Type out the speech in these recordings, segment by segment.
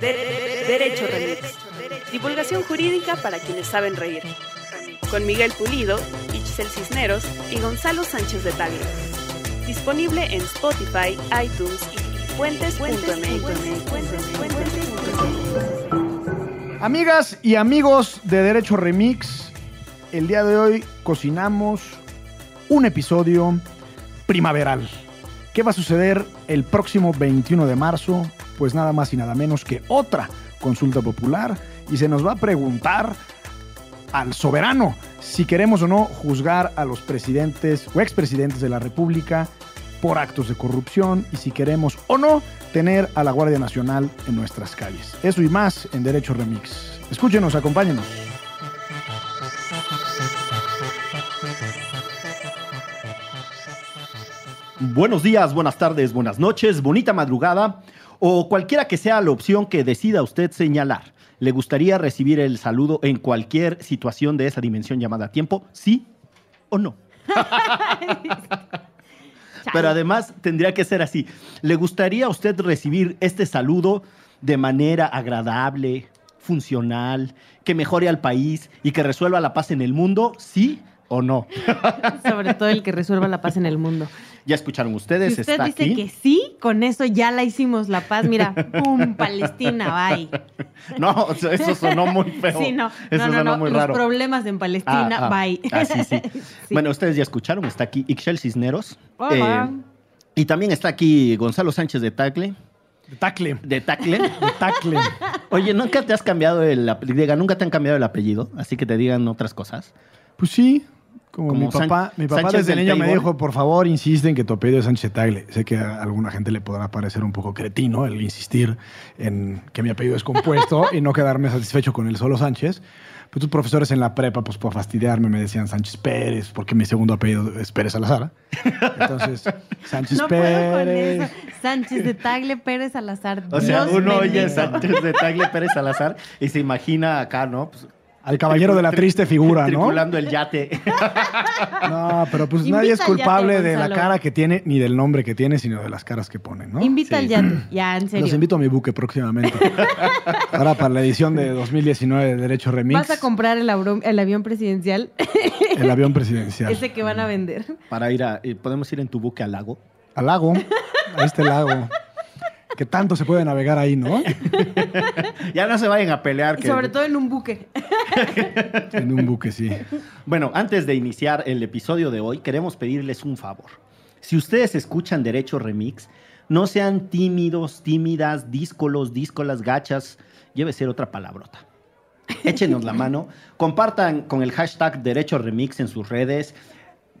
De- Derecho Remix. Divulgación jurídica para quienes saben reír. Con Miguel Pulido, Itzel Cisneros y Gonzalo Sánchez de Tagle. Disponible en Spotify, iTunes y fuentes.mx. Amigas y amigos de Derecho Remix, el día de hoy cocinamos un episodio primaveral. ¿Qué va a suceder el próximo 21 de marzo? Pues nada más y nada menos que otra consulta popular y se nos va a preguntar al soberano si queremos o no juzgar a los presidentes o expresidentes de la República por actos de corrupción y si queremos o no tener a la Guardia Nacional en nuestras calles. Eso y más en Derecho Remix. Escúchenos, acompáñenos. Buenos días, buenas tardes, buenas noches, bonita madrugada o cualquiera que sea la opción que decida usted señalar. ¿Le gustaría recibir el saludo en cualquier situación de esa dimensión llamada tiempo? ¿Sí o no? Pero además tendría que ser así. ¿Le gustaría a usted recibir este saludo de manera agradable, funcional, que mejore al país y que resuelva la paz en el mundo? ¿Sí o no? Sobre todo el que resuelva la paz en el mundo. Ya escucharon ustedes, Si usted está dice aquí. que sí, con eso ya la hicimos la paz. Mira, ¡pum! Palestina, bye. No, eso sonó muy feo. Sí, no, Eso no, no, sonó no. muy Los raro. problemas en Palestina, Ah, ah. bye. Ah, sí, sí. Sí. Bueno, ustedes ya escucharon, está aquí Ixchel Cisneros. Hola. Eh, y también está aquí Gonzalo Sánchez de Tacle. De tacle. De Tacle. De tacle. Oye, ¿nunca te has cambiado el apellido? Nunca te han cambiado el apellido, así que te digan otras cosas. Pues sí. Como, Como mi papá, San- mi papá Sánchez desde niño me dijo, por favor, insiste en que tu apellido es Sánchez Tagle. Sé que a alguna gente le podrá parecer un poco cretino el insistir en que mi apellido es compuesto y no quedarme satisfecho con el solo Sánchez. Pues tus profesores en la prepa, pues por fastidiarme, me decían Sánchez Pérez, porque mi segundo apellido es Pérez Salazar. Entonces, Sánchez No puedo con Pérez. eso. Sánchez de Tagle Pérez Salazar. O sea, Dios uno oye. Sánchez de Tagle Pérez Salazar y se imagina acá, ¿no? Pues, Al caballero de la tri- triste figura, ¿no? Tripulando el yate. No, pero pues Invita nadie es yate, culpable de la cara que tiene, ni del nombre que tiene, sino de las caras que ponen, ¿no? Invita Sí. al yate. Ya, en serio. Los invito a mi buque próximamente. Ahora para la edición de 2019 de Derecho Remix. Vas a comprar el, auro- el avión presidencial, el avión presidencial. ese que van a vender. Para ir a. eh, Podemos ir en tu buque al lago. Al lago, a este lago. Que tanto se puede navegar ahí, ¿no? Ya no se vayan a pelear. que- Sobre todo en un buque. En un buque, sí. Bueno, antes de iniciar el episodio de hoy, queremos pedirles un favor. Si ustedes escuchan Derecho Remix, no sean tímidos, tímidas, díscolos, díscolas, gachas, lleve ser otra palabrota. Échenos la mano, compartan con el hashtag Derecho Remix en sus redes,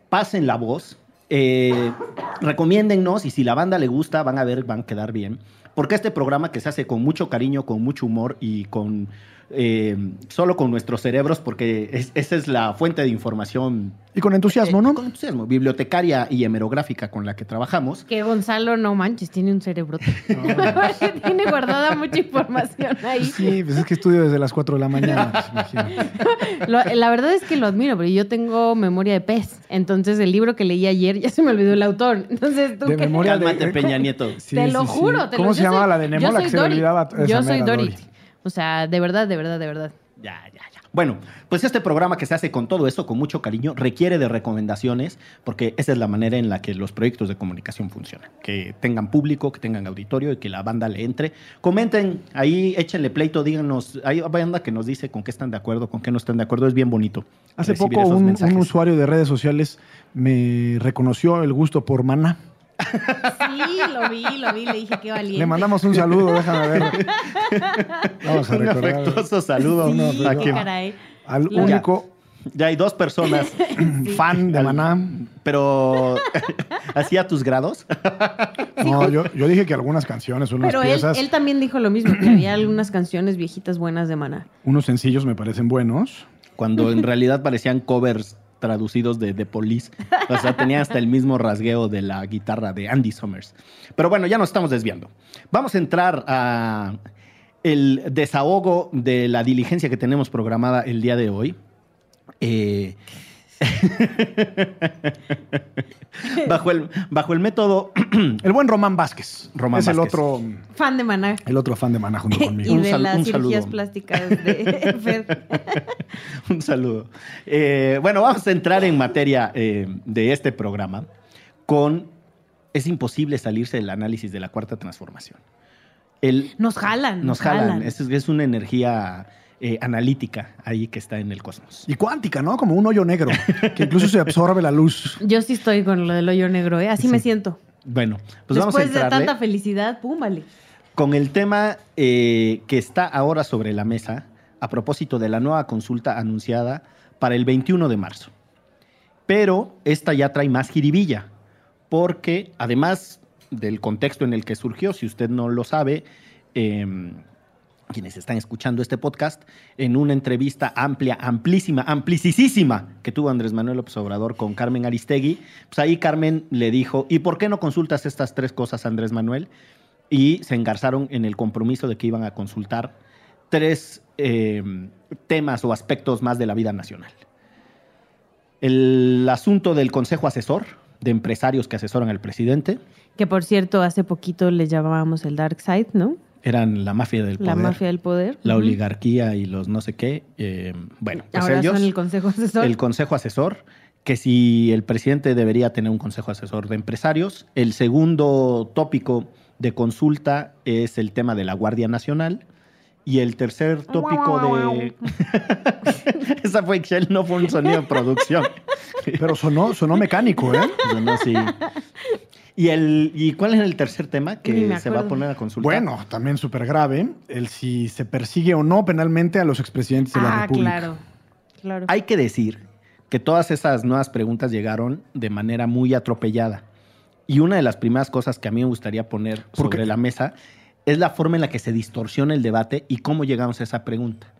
pasen la voz, eh, recomiéndennos y si la banda le gusta, van a ver, van a quedar bien. Porque este programa que se hace con mucho cariño, con mucho humor y con eh, solo con nuestros cerebros, porque es- esa es la fuente de información. Y con entusiasmo, eh, ¿no? Con entusiasmo, bibliotecaria y hemerográfica con la que trabajamos. Que Gonzalo, no manches, tiene un cerebrote. tiene guardada mucha información ahí. Sí, pues es que estudio desde las 4 de la mañana. pues. Lo- la verdad es que lo admiro, pero yo tengo memoria de pez. Entonces, el libro que leí ayer ya se me olvidó el autor. Entonces, tú De qué- memoria de- Cálmate, Peña Nieto. Sí, te sí, lo sí. juro. Te ¿Cómo lo- se yo llamaba soy- la de Nemo? yo La que se olvidaba Yo soy Dorit. O sea, de verdad, de verdad, de verdad. Ya, ya, ya. Bueno, pues este programa que se hace con todo eso, con mucho cariño, requiere de recomendaciones, porque esa es la manera en la que los proyectos de comunicación funcionan. Que tengan público, que tengan auditorio y que la banda le entre. Comenten ahí, échenle pleito, díganos. Hay banda que nos dice con qué están de acuerdo, con qué no están de acuerdo. Es bien bonito. Hace recibir poco esos un, mensajes. un usuario de redes sociales me reconoció el gusto por Maná. Sí, lo vi, lo vi. Le dije qué valiente. Le mandamos un saludo, déjame ver. Vamos a Un recordar. afectuoso saludo Sí, caray. Al Lo- único Ya hay dos personas, fan de Maná. pero hacía tus grados. No, yo, yo dije que algunas canciones, unas Pero él también dijo lo mismo, que había algunas canciones viejitas buenas de Maná. unos sencillos me parecen buenos. cuando en realidad parecían covers traducidos de The Police. O sea, tenía hasta el mismo rasgueo de la guitarra de Andy Summers. Pero bueno, ya nos estamos desviando. Vamos a entrar a el desahogo de la diligencia que tenemos programada el día de hoy. Eh, bajo, el, bajo el método El buen Román Vázquez. Román es el otro, Fan de Maná. el otro fan de Maná junto Y conmigo. Un de sal- las un cirugías saludo. plásticas de Fer. Un saludo. Eh, bueno, vamos a entrar en materia eh, de este programa con... Es imposible salirse del análisis de la cuarta transformación. El, Nos jalan. nos jalan. Es, es una energía eh, analítica ahí que está en el cosmos. Y cuántica, ¿no? Como un hoyo negro, que incluso se absorbe la luz. Yo sí estoy con lo del hoyo negro, ¿eh? Así me siento. Bueno, pues vamos a Después de tanta felicidad, pum, vale. con el tema eh, que está ahora sobre la mesa a propósito de la nueva consulta anunciada para el 21 de marzo. Pero esta ya trae más jiribilla, porque además del contexto en el que surgió, si usted no lo sabe, eh, quienes están escuchando este podcast, en una entrevista amplia, amplísima, amplicisísima que tuvo Andrés Manuel López Obrador con Carmen Aristegui, pues ahí Carmen le dijo, ¿y por qué no consultas estas tres cosas, Andrés Manuel? Y se engarzaron en el compromiso de que iban a consultar tres eh, temas o aspectos más de la vida nacional. El asunto del Consejo Asesor, de empresarios que asesoran al presidente, Que por cierto, hace poquito les llamábamos el Dark Side, ¿no? Eran la mafia del poder. La mafia del poder. la oligarquía y los no sé qué. eh, bueno, pues Ahora ellos, son el consejo asesor. el consejo asesor, que si el presidente debería tener un consejo asesor de empresarios. El segundo tópico de consulta es el tema de la Guardia Nacional. Y el tercer tópico de... Esa fue Excel, no fue un sonido de producción. Pero sonó, sonó mecánico, ¿eh? No, no, sí. ¿Y, el, ¿Y cuál es el tercer tema que se va a poner a consulta? Bueno, también súper grave, el si se persigue o no penalmente a los expresidentes de la ah, República. claro. Claro. Hay que decir que todas esas nuevas preguntas llegaron de manera muy atropellada. Y una de las primeras cosas que a mí me gustaría poner ¿Por sobre qué? la mesa es la forma en la que se distorsiona el debate y cómo llegamos a esa pregunta.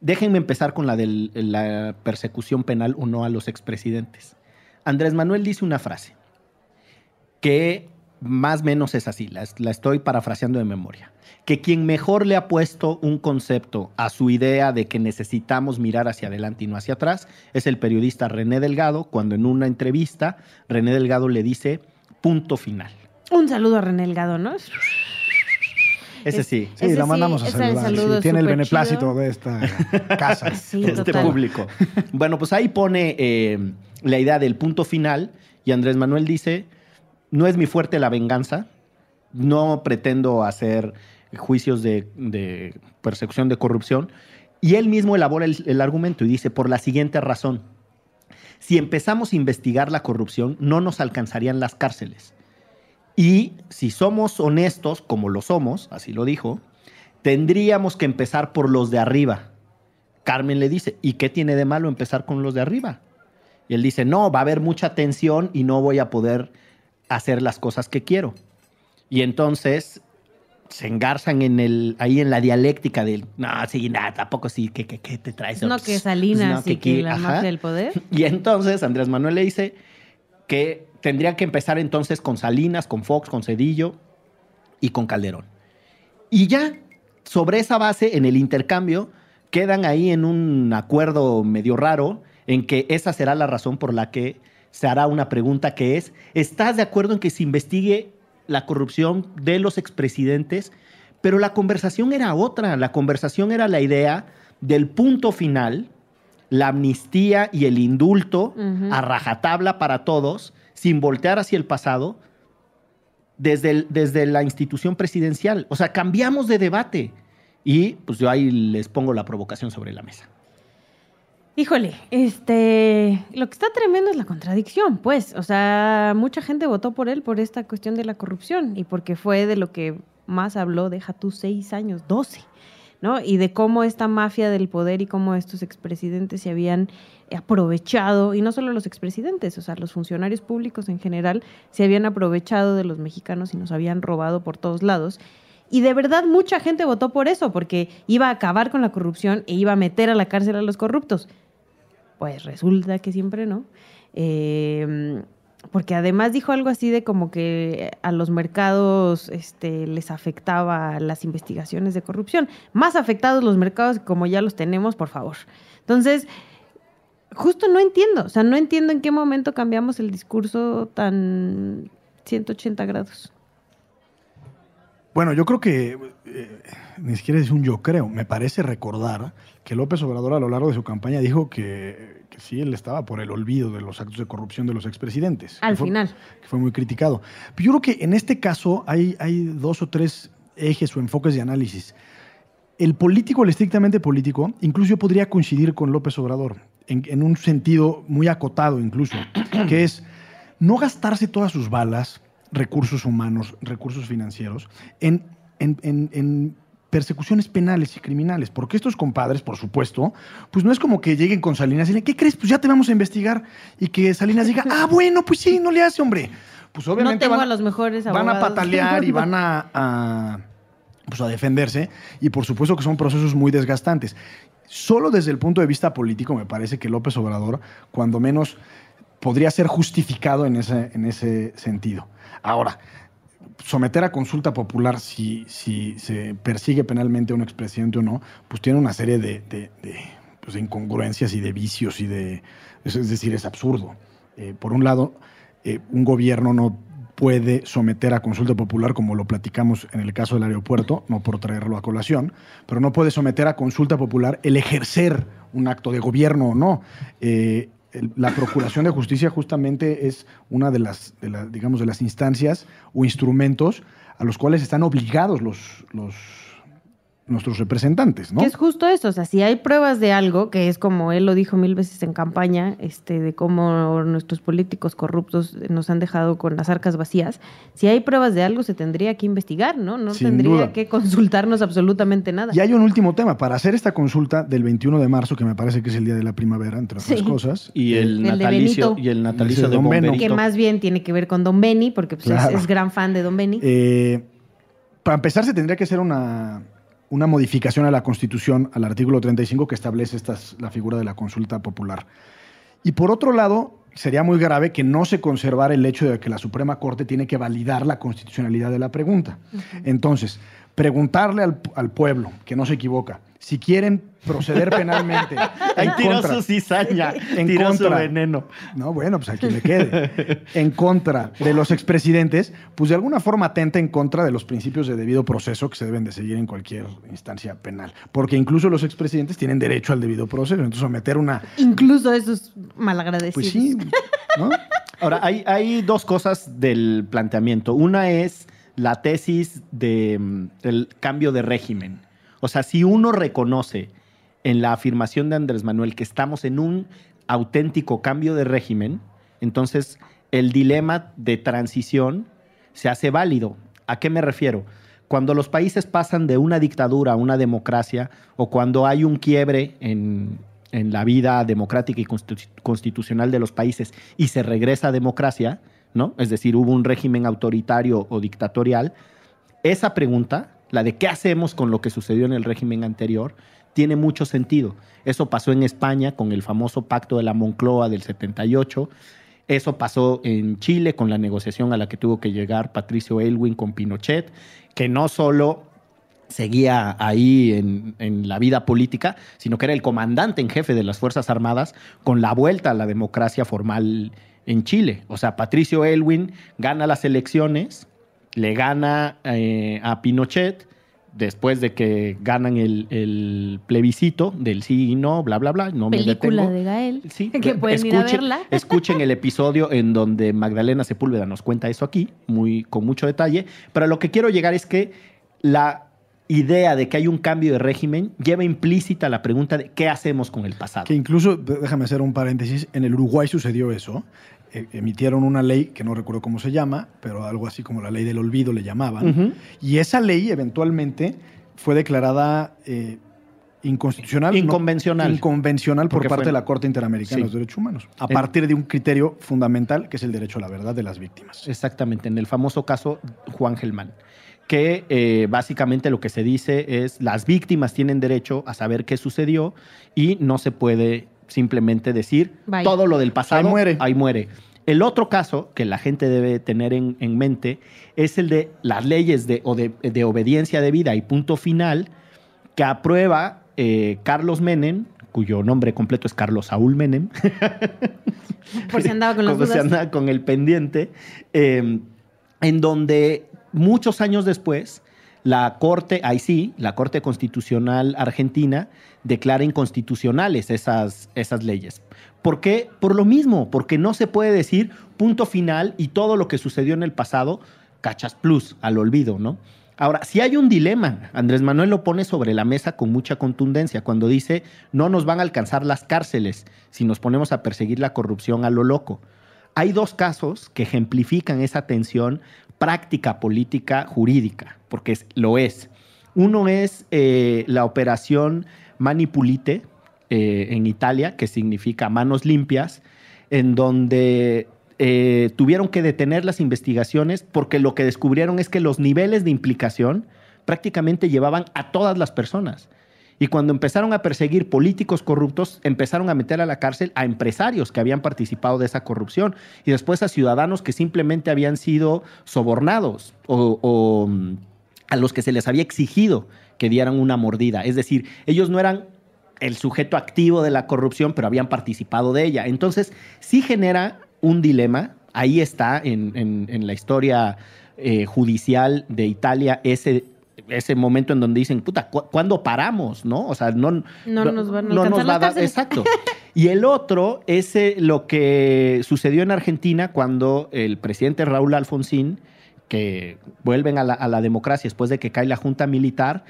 Déjenme empezar con la de la persecución penal o no a los expresidentes. Andrés Manuel dice una frase que más o menos es así, la, la estoy parafraseando de memoria, que quien mejor le ha puesto un concepto a su idea de que necesitamos mirar hacia adelante y no hacia atrás es el periodista René Delgado, cuando en una entrevista René Delgado le dice punto final. Un saludo a René Elgado, ¿no? Ese Es- sí, Sí, Ese la sí, mandamos a saludar. saludo sí, tiene el beneplácito chido. de esta casa. Sí, este total. público. Bueno, pues ahí pone eh, la idea del punto final y Andrés Manuel dice, no es mi fuerte la venganza, no pretendo hacer juicios de, persecución de corrupción. Y él mismo elabora el, el argumento y dice, por la siguiente razón, si empezamos a investigar la corrupción, no nos alcanzarían las cárceles. Y si somos honestos, como lo somos, así lo dijo, tendríamos que empezar por los de arriba. Carmen le dice, ¿y qué tiene de malo empezar con los de arriba? Y él dice, no, va a haber mucha tensión y no voy a poder hacer las cosas que quiero. Y entonces se engarzan en el, ahí en la dialéctica del, no, sí, nada, tampoco sí, ¿qué, qué, qué te traes? No, que Salinas no, y que la ajá. mafia del poder. Y entonces Andrés Manuel le dice que tendría que empezar entonces con Salinas, con Fox, con Cedillo y con Calderón. Y ya, sobre esa base, en el intercambio, quedan ahí en un acuerdo medio raro en que esa será la razón por la que se hará una pregunta que es, ¿estás de acuerdo en que se investigue la corrupción de los expresidentes? Pero la conversación era otra, la conversación era la idea del punto final, la amnistía y el indulto Ujú. a rajatabla para todos, sin voltear hacia el pasado, desde, el- desde la institución presidencial. O sea, cambiamos de debate. Y pues yo ahí les pongo la provocación sobre la mesa. Híjole, este, lo que está tremendo es la contradicción, pues, o sea, mucha gente votó por él por esta cuestión de la corrupción y porque fue de lo que más habló, deja tú seis años, doce, ¿no? Y de cómo esta mafia del poder y cómo estos expresidentes se habían aprovechado, y no solo los expresidentes, o sea, los funcionarios públicos en general se habían aprovechado de los mexicanos y nos habían robado por todos lados. Y de verdad mucha gente votó por eso, porque iba a acabar con la corrupción e iba a meter a la cárcel a los corruptos. Pues resulta que siempre no. Eh, porque además dijo algo así de como que a los mercados este, les afectaba las investigaciones de corrupción. Más afectados los mercados como ya los tenemos, por favor. Entonces, justo no entiendo, o sea, no entiendo en qué momento cambiamos el discurso tan 180 grados. Bueno, yo creo que, eh, ni siquiera es un yo creo, me parece recordar que López Obrador a lo largo de su campaña dijo que, que sí, él estaba por el olvido de los actos de corrupción de los expresidentes. Al que fue- final. Que fue muy criticado. Pero yo creo que en este caso hay, hay dos o tres ejes o enfoques de análisis. El político, el estrictamente político, incluso yo podría coincidir con López Obrador, en, en un sentido muy acotado incluso, que es no gastarse todas sus balas, recursos humanos, recursos financieros, en, en- en- en persecuciones penales y criminales. Porque estos compadres, por supuesto, pues no es como que lleguen con Salinas y le ¿qué crees? Pues ya te vamos a investigar. Y que Salinas diga, ah, bueno, pues sí, no le hace, hombre. Pues No obviamente tengo van, a los mejores van a abogados. patalear y van a, a, pues a defenderse. Y por supuesto que son procesos muy desgastantes. Solo desde el punto de vista político me parece que López Obrador, cuando menos, podría ser justificado en ese, en ese sentido. Ahora, someter a consulta popular si, si se persigue penalmente a un expresidente o no, pues tiene una serie de, pues, incongruencias y de vicios y de... Es, es decir, es absurdo. Eh, por un lado, eh, un gobierno no puede someter a consulta popular, como lo platicamos en el caso del aeropuerto, no por traerlo a colación, pero no puede someter a consulta popular el ejercer un acto de gobierno o no. Eh, la Procuración de Justicia justamente es una de las, digamos, de las instancias o instrumentos a los cuales están obligados los, nuestros representantes, ¿no? Que es justo eso, o sea, si hay pruebas de algo, que es como él lo dijo mil veces en campaña, este, de cómo nuestros políticos corruptos nos han dejado con las arcas vacías, si hay pruebas de algo se tendría que investigar, ¿no? No Sin tendría duda. que consultarnos absolutamente nada. Y hay un último tema. Para hacer esta consulta del 21 de marzo, que me parece que es el día de la primavera, entre otras Sí. cosas. Y el, El de natalicio, Benito. y el natalicio de Don. Bomberito. que más bien tiene que ver con Don Benny, porque pues, es, gran fan de Don Benny. Eh, para empezar, se tendría que hacer una, una modificación a la Constitución, al artículo 35, que establece estas, la figura de la consulta popular. Y por otro lado, sería muy grave que no se conservara el hecho de que la Suprema Corte tiene que validar la constitucionalidad de la pregunta. Entonces, preguntarle al, al pueblo, que no se equivoca, si quieren proceder penalmente Ahí en tiró contra- su cizaña, En tiró su contra. veneno. no, bueno, pues a quien le quede. En contra de los expresidentes, pues de alguna forma atenta en contra de los principios de debido proceso que se deben de seguir en cualquier instancia penal. Porque incluso los expresidentes tienen derecho al debido proceso. Entonces, someter una. Incluso esos malagradecidos. Pues sí, ¿no? Ahora, hay, hay dos cosas del planteamiento. Una es la tesis de, mm, del cambio de régimen. O sea, si uno reconoce en la afirmación de Andrés Manuel que estamos en un auténtico cambio de régimen, entonces el dilema de transición se hace válido. ¿A qué me refiero? Cuando los países pasan de una dictadura a una democracia o cuando hay un quiebre en, en la vida democrática y constitu- constitucional de los países y se regresa a democracia, ¿no? Es decir, hubo un régimen autoritario o dictatorial, esa pregunta, la de qué hacemos con lo que sucedió en el régimen anterior, tiene mucho sentido. Eso pasó en España con el famoso pacto de la Moncloa del 78. Eso pasó en Chile con la negociación a la que tuvo que llegar Patricio Elwin con Pinochet, que no solo seguía ahí en, la vida política, sino que era el comandante en jefe de las Fuerzas Armadas con la vuelta a la democracia formal en Chile. O sea, Patricio Elwin gana las elecciones, le gana eh, a Pinochet, después de que ganan el, el plebiscito del sí y no, bla, bla, bla. No me Película detengo. de Gael. Sí, que pueden ir a escuchen- verla. Escuchen el episodio en donde Magdalena Sepúlveda nos cuenta eso aquí, muy, con mucho detalle. Pero a lo que quiero llegar es que la idea de que hay un cambio de régimen lleva implícita la pregunta de qué hacemos con el pasado. Que incluso, déjame hacer un paréntesis, en el Uruguay sucedió eso. Eh, emitieron una ley que no recuerdo cómo se llama, pero algo así como la ley del olvido le llamaban. Y esa ley eventualmente fue declarada eh, inconstitucional. no- Inconvencional. inconvencional por Porque parte fue- de la Corte Interamericana Sí. de los Derechos Humanos. A En- partir de un criterio fundamental que es el derecho a la verdad de las víctimas. Exactamente, en el famoso caso Juan Gelman, que eh, básicamente lo que se dice es las víctimas tienen derecho a saber qué sucedió y no se puede simplemente decir Bye. todo lo del pasado. Ahí muere. Ahí muere. El otro caso que la gente debe tener en, en mente es el de las leyes de, o de, de obediencia debida y punto final que aprueba eh, Carlos Menem cuyo nombre completo es Carlos Saúl Menem. Por si andaba con las Como se dudas. andaba con el pendiente, eh, en donde muchos años después, la Corte, ahí sí, la Corte Constitucional Argentina declara inconstitucionales esas, esas leyes. ¿Por qué? Por lo mismo, porque no se puede decir punto final y todo lo que sucedió en el pasado, cachas plus, al olvido, ¿no? Ahora, si hay un dilema, Andrés Manuel lo pone sobre la mesa con mucha contundencia cuando dice no nos van a alcanzar las cárceles si nos ponemos a perseguir la corrupción a lo loco. Hay dos casos que ejemplifican esa tensión práctica política jurídica, porque lo es. Uno es eh, la operación Manipulite eh, en Italia, que significa manos limpias, en donde eh, tuvieron que detener las investigaciones porque lo que descubrieron es que los niveles de implicación prácticamente llevaban a todas las personas. Y cuando empezaron a perseguir políticos corruptos, empezaron a meter a la cárcel a empresarios que habían participado de esa corrupción y después a ciudadanos que simplemente habían sido sobornados o, mm, a los que se les había exigido que dieran una mordida. Es decir, ellos no eran el sujeto activo de la corrupción, pero habían participado de ella. Entonces, sí genera un dilema. Ahí está en, en- en la historia eh, judicial de Italia ese, ese momento en donde dicen, puta, ¿cu- ¿cuándo paramos? ¿No? O sea, no, No nos van a alcanzar las va a dar. Exacto. Y el otro es eh, lo que sucedió en Argentina cuando el presidente Raúl Alfonsín, que vuelven a la, democracia después de que cae la junta militar,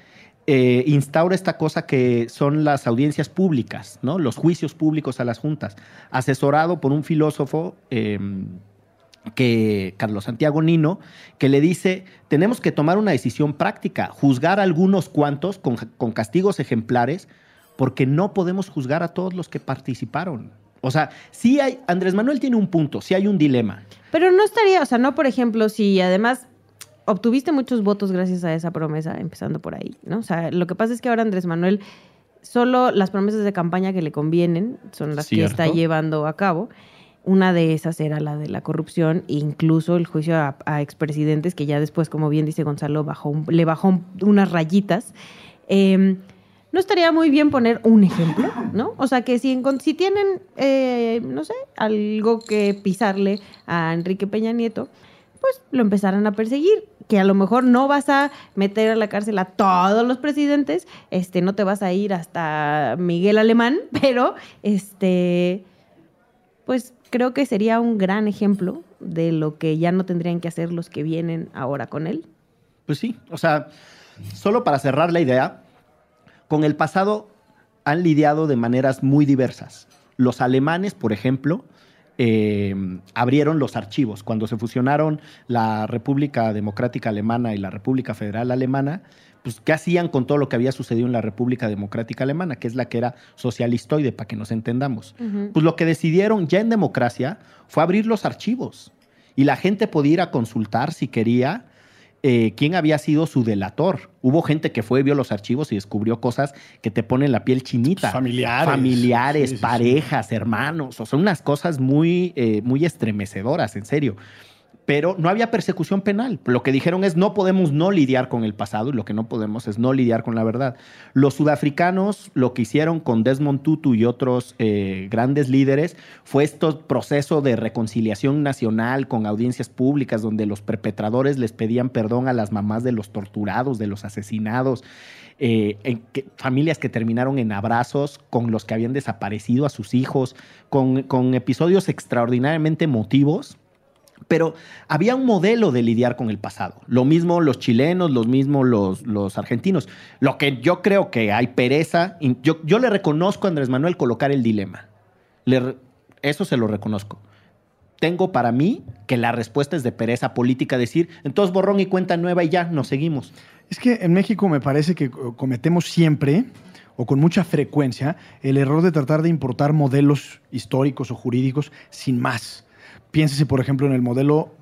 eh, instaura esta cosa que son las audiencias públicas, ¿no? Los juicios públicos a las juntas, asesorado por un filósofo eh, que Carlos Santiago Nino, que le dice, tenemos que tomar una decisión práctica, juzgar a algunos cuantos con castigos ejemplares, porque no podemos juzgar a todos los que participaron. O sea, sí hay, Andrés Manuel tiene un punto, sí hay un dilema. Pero no estaría, o sea, no, por ejemplo, si además obtuviste muchos votos gracias a esa promesa, empezando por ahí, ¿no? O sea, lo que pasa es que ahora Andrés Manuel, solo las promesas de campaña que le convienen son las que está llevando a cabo. Una de esas era la de la corrupción, e incluso el juicio a, a expresidentes, que ya después, como bien dice Gonzalo, bajó un- le bajó un- unas rayitas. Eh, no estaría muy bien poner un ejemplo, ¿no? O sea, que si, tienen, eh, no sé, algo que pisarle a Enrique Peña Nieto, pues lo empezaran a perseguir. Que a lo mejor no vas a meter a la cárcel a todos los presidentes, este, no te vas a ir hasta Miguel Alemán, pero este, pues creo que sería un gran ejemplo de lo que ya no tendrían que hacer los que vienen ahora con él. Pues sí, o sea, solo para cerrar la idea, con el pasado han lidiado de maneras muy diversas. Los alemanes, por ejemplo, eh, abrieron los archivos. Cuando se fusionaron la República Democrática Alemana y la República Federal Alemana, pues, ¿qué hacían con todo lo que había sucedido en la República Democrática Alemana, que es la que era socialistoide, para que nos entendamos? Pues lo que decidieron ya en democracia fue abrir los archivos y la gente podía ir a consultar si quería eh, quién había sido su delator. Hubo gente que fue, vio los archivos y descubrió cosas que te ponen la piel chinita. Familiares. Familiares, Sí, sí, sí. parejas, hermanos. O sea, unas cosas muy, eh, muy estremecedoras, en serio. Pero no había persecución penal. Lo que dijeron es no podemos no lidiar con el pasado y lo que no podemos es no lidiar con la verdad. Los sudafricanos lo que hicieron con Desmond Tutu y otros eh, grandes líderes fue este proceso de reconciliación nacional con audiencias públicas donde los perpetradores les pedían perdón a las mamás de los torturados, de los asesinados. eh, en familias que terminaron en abrazos con los que habían desaparecido a sus hijos, con, con episodios extraordinariamente emotivos pero había un modelo de lidiar con el pasado. Lo mismo los chilenos, lo mismo los, argentinos. Lo que yo creo que hay pereza, yo, yo le reconozco a Andrés Manuel colocar el dilema. Eso se lo reconozco. Tengo para mí que la respuesta es de pereza política, decir, entonces borrón y cuenta nueva y ya, nos seguimos. Es que en México me parece que co- cometemos siempre o con mucha frecuencia el error de tratar de importar modelos históricos o jurídicos sin más. Piénsese, por ejemplo, en el modelo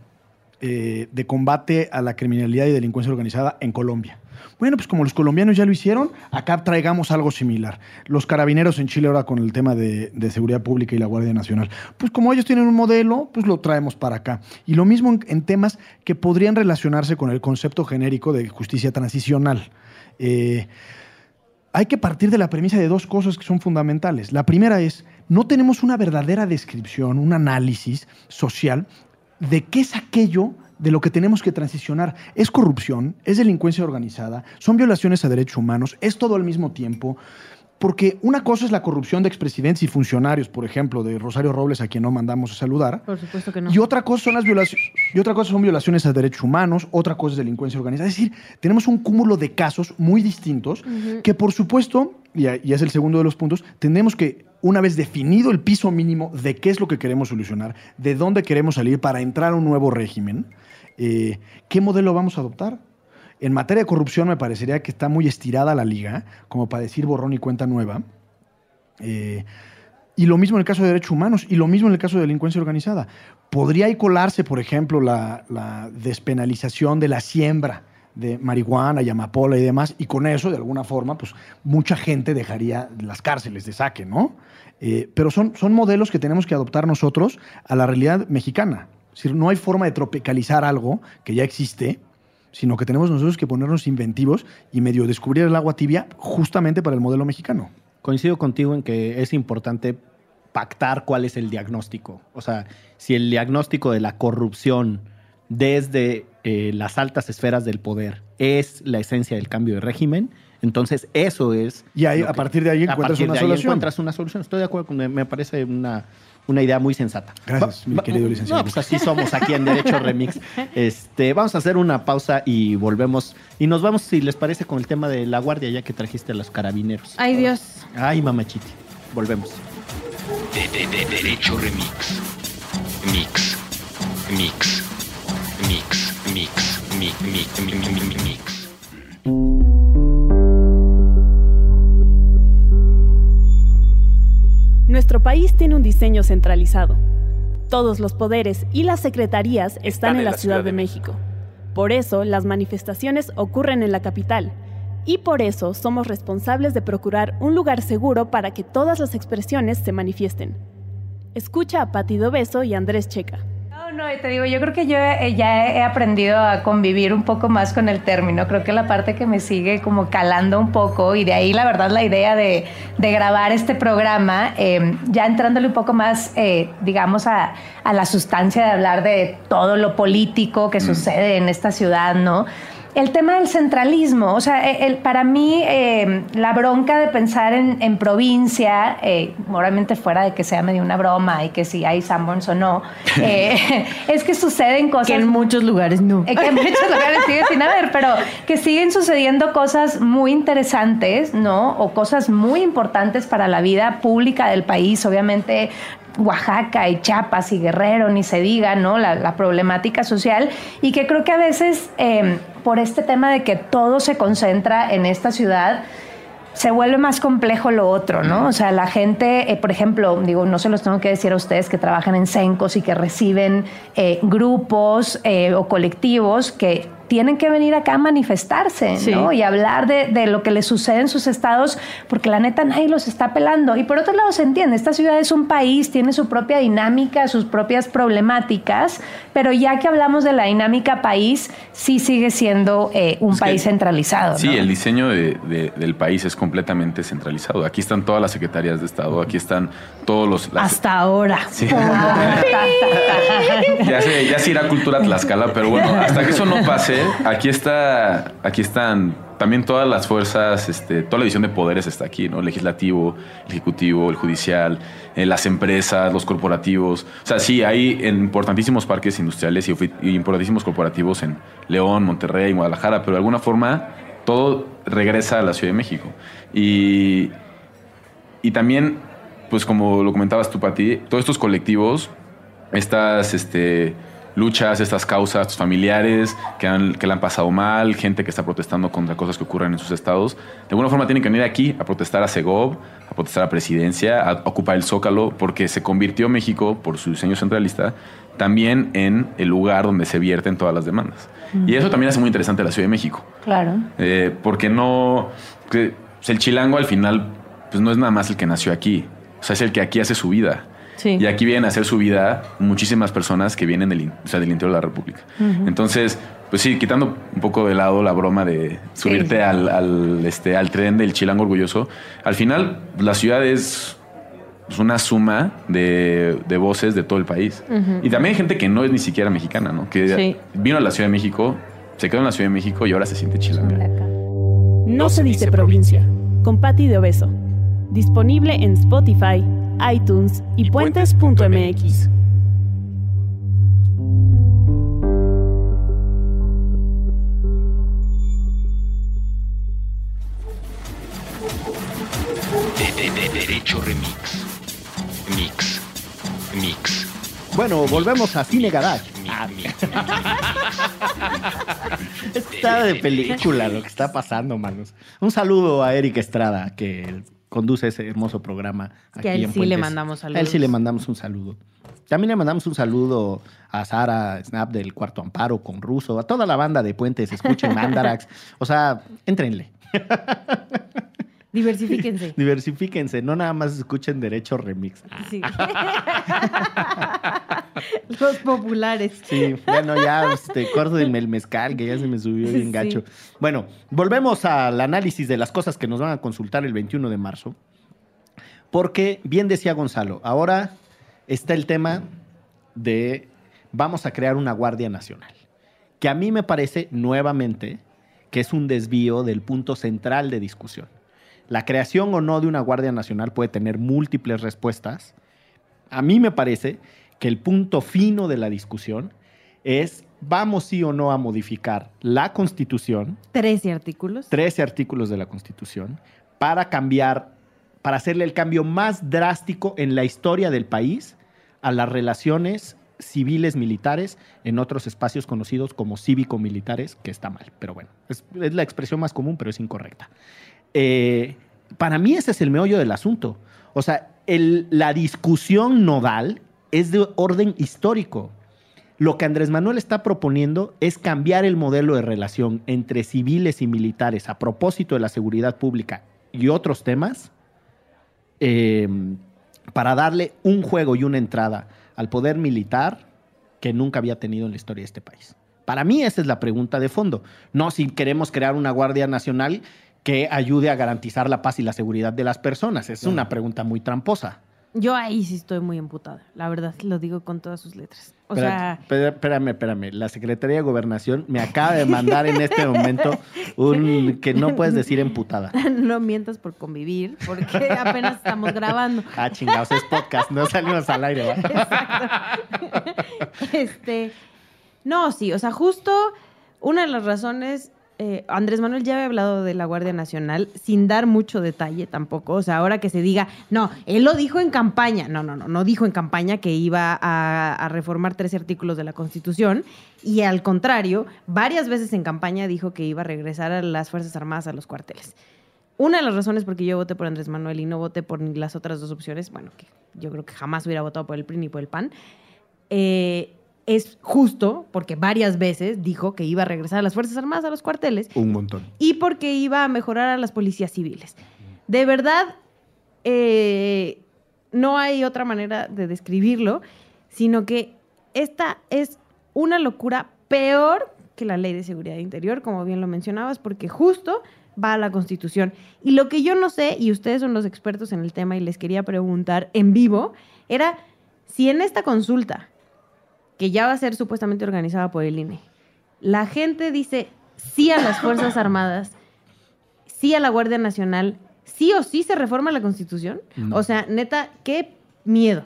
eh, de combate a la criminalidad y delincuencia organizada en Colombia. Bueno, pues como los colombianos ya lo hicieron, acá traigamos algo similar. Los carabineros en Chile ahora con el tema de, seguridad pública y la Guardia Nacional. Pues como ellos tienen un modelo, pues lo traemos para acá. Y lo mismo en, en temas que podrían relacionarse con el concepto genérico de justicia transicional. Eh, hay que partir de la premisa de dos cosas que son fundamentales. La primera es, no tenemos una verdadera descripción, un análisis social de qué es aquello de lo que tenemos que transicionar. Es corrupción, es delincuencia organizada, son violaciones a derechos humanos, es todo al mismo tiempo. Porque una cosa es la corrupción de expresidentes y funcionarios, por ejemplo, de Rosario Robles, a quien no mandamos a saludar. Por supuesto que no. Y otra cosa son las violaciones, y otra cosa son violaciones a derechos humanos, otra cosa es delincuencia organizada. Es decir, tenemos un cúmulo de casos muy distintos que, por supuesto, y, y es el segundo de los puntos, tendremos que, una vez definido el piso mínimo de qué es lo que queremos solucionar, de dónde queremos salir para entrar a un nuevo régimen, eh, ¿qué modelo vamos a adoptar? En materia de corrupción me parecería que está muy estirada la liga, como para decir borrón y cuenta nueva. Eh, y lo mismo en el caso de derechos humanos y lo mismo en el caso de delincuencia organizada. Podría ahí colarse, por ejemplo, la, la despenalización de la siembra de marihuana y amapola y demás, y con eso, de alguna forma, pues mucha gente dejaría las cárceles de saque, ¿no? Eh, pero son, son modelos que tenemos que adoptar nosotros a la realidad mexicana. Es decir, no hay forma de tropicalizar algo que ya existe, sino que tenemos nosotros que ponernos inventivos y medio descubrir el agua tibia justamente para el modelo mexicano. Coincido contigo en que es importante pactar cuál es el diagnóstico. O sea, si el diagnóstico de la corrupción desde eh, las altas esferas del poder es la esencia del cambio de régimen, entonces eso es... Y ahí, a partir de ahí a encuentras partir una de ahí solución. encuentras una solución. Estoy de acuerdo, con- me parece una, una idea muy sensata. Gracias, mi querido licenciado No, pues así somos aquí en Derecho Remix. Este, vamos a hacer una pausa y volvemos. Y nos vamos, si les parece, con el tema de la guardia, ya que trajiste a los carabineros. Ay, Dios. Ay, mamachiti. Volvemos. De, de, de Derecho Remix. Mix. Mix. Mix. Mix. Mi, mi, mi, mi, mi, mi, mix. Nuestro país tiene un diseño centralizado. Todos los poderes y las secretarías están, en la Ciudad de México. Por eso las manifestaciones ocurren en la capital. Y por eso somos responsables de procurar un lugar seguro para que todas las expresiones se manifiesten. Escucha a Pati Dobeso y Andrés Checa. No, te digo, yo creo que yo eh, ya he aprendido a convivir un poco más con el término. Creo que la parte que me sigue como calando un poco y de ahí la verdad la idea de, de grabar este programa, eh, ya entrándole un poco más, eh, digamos, a, a la sustancia de hablar de todo lo político que sucede en esta ciudad, ¿no? El tema del centralismo, o sea, el, para mí eh, la bronca de pensar en, en provincia, eh, obviamente fuera de que sea medio una broma y que si hay Sanborns o no, eh, es que suceden cosas... Que en muchos lugares no. Eh, que en muchos lugares sigue sin haber, pero que siguen sucediendo cosas muy interesantes, ¿no? O cosas muy importantes para la vida pública del país. Obviamente, Oaxaca y Chiapas y Guerrero, ni se diga, ¿no? La, la problemática social. Y que creo que a veces, eh, por este tema de que todo se concentra en esta ciudad, se vuelve más complejo lo otro, ¿no? O sea, la gente, eh, por ejemplo, digo, no se los tengo que decir a ustedes que trabajan en Sencos y que reciben eh, grupos eh, o colectivos que tienen que venir acá a manifestarse, Sí. ¿no? Y hablar de, de lo que les sucede en sus estados, porque la neta nadie los está pelando. Y por otro lado se entiende, esta ciudad es un país, tiene su propia dinámica, sus propias problemáticas, pero ya que hablamos de la dinámica país, sí sigue siendo eh, un Es que- país centralizado. Sí, ¿no? el diseño de- de- del país es completamente centralizado. Aquí están todas las secretarías de Estado, aquí están todos los... las- Hasta ahora. Sí. Ah, ta, ta, ta. ya, se, ya se irá cultura Tlaxcala, pero bueno, hasta que eso no pase, aquí está, aquí están también todas las fuerzas, este, toda la división de poderes está aquí, ¿no? Legislativo, el ejecutivo, el judicial, eh, las empresas, los corporativos. O sea, sí, hay importantísimos parques industriales y importantísimos corporativos en León, Monterrey, Guadalajara, pero de alguna forma todo regresa a la Ciudad de México. Y, y también, pues como lo comentabas tú, Pati, todos estos colectivos, estas este, luchas, estas causas, estos familiares que, han, que la han pasado mal, gente que está protestando contra cosas que ocurren en sus estados, de alguna forma tienen que venir aquí a protestar a Segov, a protestar a Presidencia, a ocupar el Zócalo, porque se convirtió México, por su diseño centralista, también en el lugar donde se vierten todas las demandas. Y eso también hace muy interesante la Ciudad de México. Claro. Eh, porque no. que, el chilango al final, pues no es nada más el que nació aquí. O sea, es el que aquí hace su vida. Sí. Y aquí vienen a hacer su vida muchísimas personas que vienen del, in- o sea, del interior de la República. Entonces, pues sí, quitando un poco de lado la broma de subirte Sí. al, al, este, al tren del chilango orgulloso, al final la ciudad es pues, una suma de, de voces de todo el país. Y también hay gente que no es ni siquiera mexicana, ¿no? Que Sí. vino a la Ciudad de México, se quedó en la Ciudad de México y ahora se siente chilanga. No se dice provincia, con Patti de Obeso. Disponible en Spotify, iTunes y puentes.mx. De, de, de Derecho Remix. Mix. Mix. Bueno, volvemos a Cine Garage. Ah, Está de película lo que está pasando, manos. Un saludo a Eric Estrada, que conduce ese hermoso programa. Que a aquí él en sí le mandamos A él saludos. sí le mandamos un saludo. También le mandamos un saludo a Sara Snap del Cuarto Amparo con Ruso, a toda la banda de Puentes, escuchen Mandarax. O sea, entrenle, Diversifíquense. diversifíquense, no nada más escuchen Derecho Remix. Sí. Los populares. Sí, bueno, ya este, córdenme el mezcal, que ya se me subió bien Sí. gacho. Bueno, volvemos al análisis de las cosas que nos van a consultar el 21 de marzo. Porque, bien decía Gonzalo, ahora está el tema de vamos a crear una Guardia Nacional. Que a mí me parece nuevamente que es un desvío del punto central de discusión. La creación o no de una Guardia Nacional puede tener múltiples respuestas. A mí me parece que el punto fino de la discusión es vamos sí o no a modificar la Constitución, 13 artículos. 13 artículos de la Constitución, para cambiar, para hacerle el cambio más drástico en la historia del país a las relaciones civiles militares en otros espacios conocidos como cívico-militares, que está mal, pero bueno, es, es la expresión más común, pero es incorrecta. Eh, para mí ese es el meollo del asunto. O sea, la discusión nodal es de orden histórico. Lo que Andrés Manuel está proponiendo es cambiar el modelo de relación entre civiles y militares a propósito de la seguridad pública y otros temas eh, para darle un juego y una entrada al poder militar que nunca había tenido en la historia de este país. Para mí esa es la pregunta de fondo. No si queremos crear una Guardia Nacional que ayude a garantizar la paz y la seguridad de las personas. Es una pregunta muy tramposa. Yo ahí sí estoy muy emputada. La verdad, lo digo con todas sus letras. O Espérate, sea, espérame, espérame. La Secretaría de Gobernación me acaba de mandar en este momento un que no puedes decir emputada. no mientas por convivir, porque apenas estamos grabando. Ah, chingados, es podcast, no salimos al aire, ¿va? Exacto. este, no, sí, o sea, justo una de las razones, eh, Andrés Manuel ya había hablado de la Guardia Nacional sin dar mucho detalle tampoco, o sea, ahora que se diga, no, él lo dijo en campaña, no, no, no, no dijo en campaña que iba a, reformar tres artículos de la Constitución. Y al contrario, varias veces en campaña dijo que iba a regresar a las Fuerzas Armadas a los cuarteles. Una de las razones por que yo voté por Andrés Manuel y no voté por las otras dos opciones, bueno, que yo creo que jamás hubiera votado por el PRI ni por el PAN, eh, es justo porque varias veces dijo que iba a regresar a las Fuerzas Armadas a los cuarteles Un montón. y porque iba a mejorar a las policías civiles. De verdad, eh, no hay otra manera de describirlo, sino que esta es una locura peor que la ley de seguridad interior, como bien lo mencionabas, porque justo va a la Constitución. Y lo que yo no sé, y ustedes son los expertos en el tema y les quería preguntar en vivo, era si en esta consulta, que ya va a ser supuestamente organizada por el INE, la gente dice sí a las Fuerzas Armadas, sí a la Guardia Nacional, sí o sí se reforma la Constitución. No. O sea, neta, qué miedo.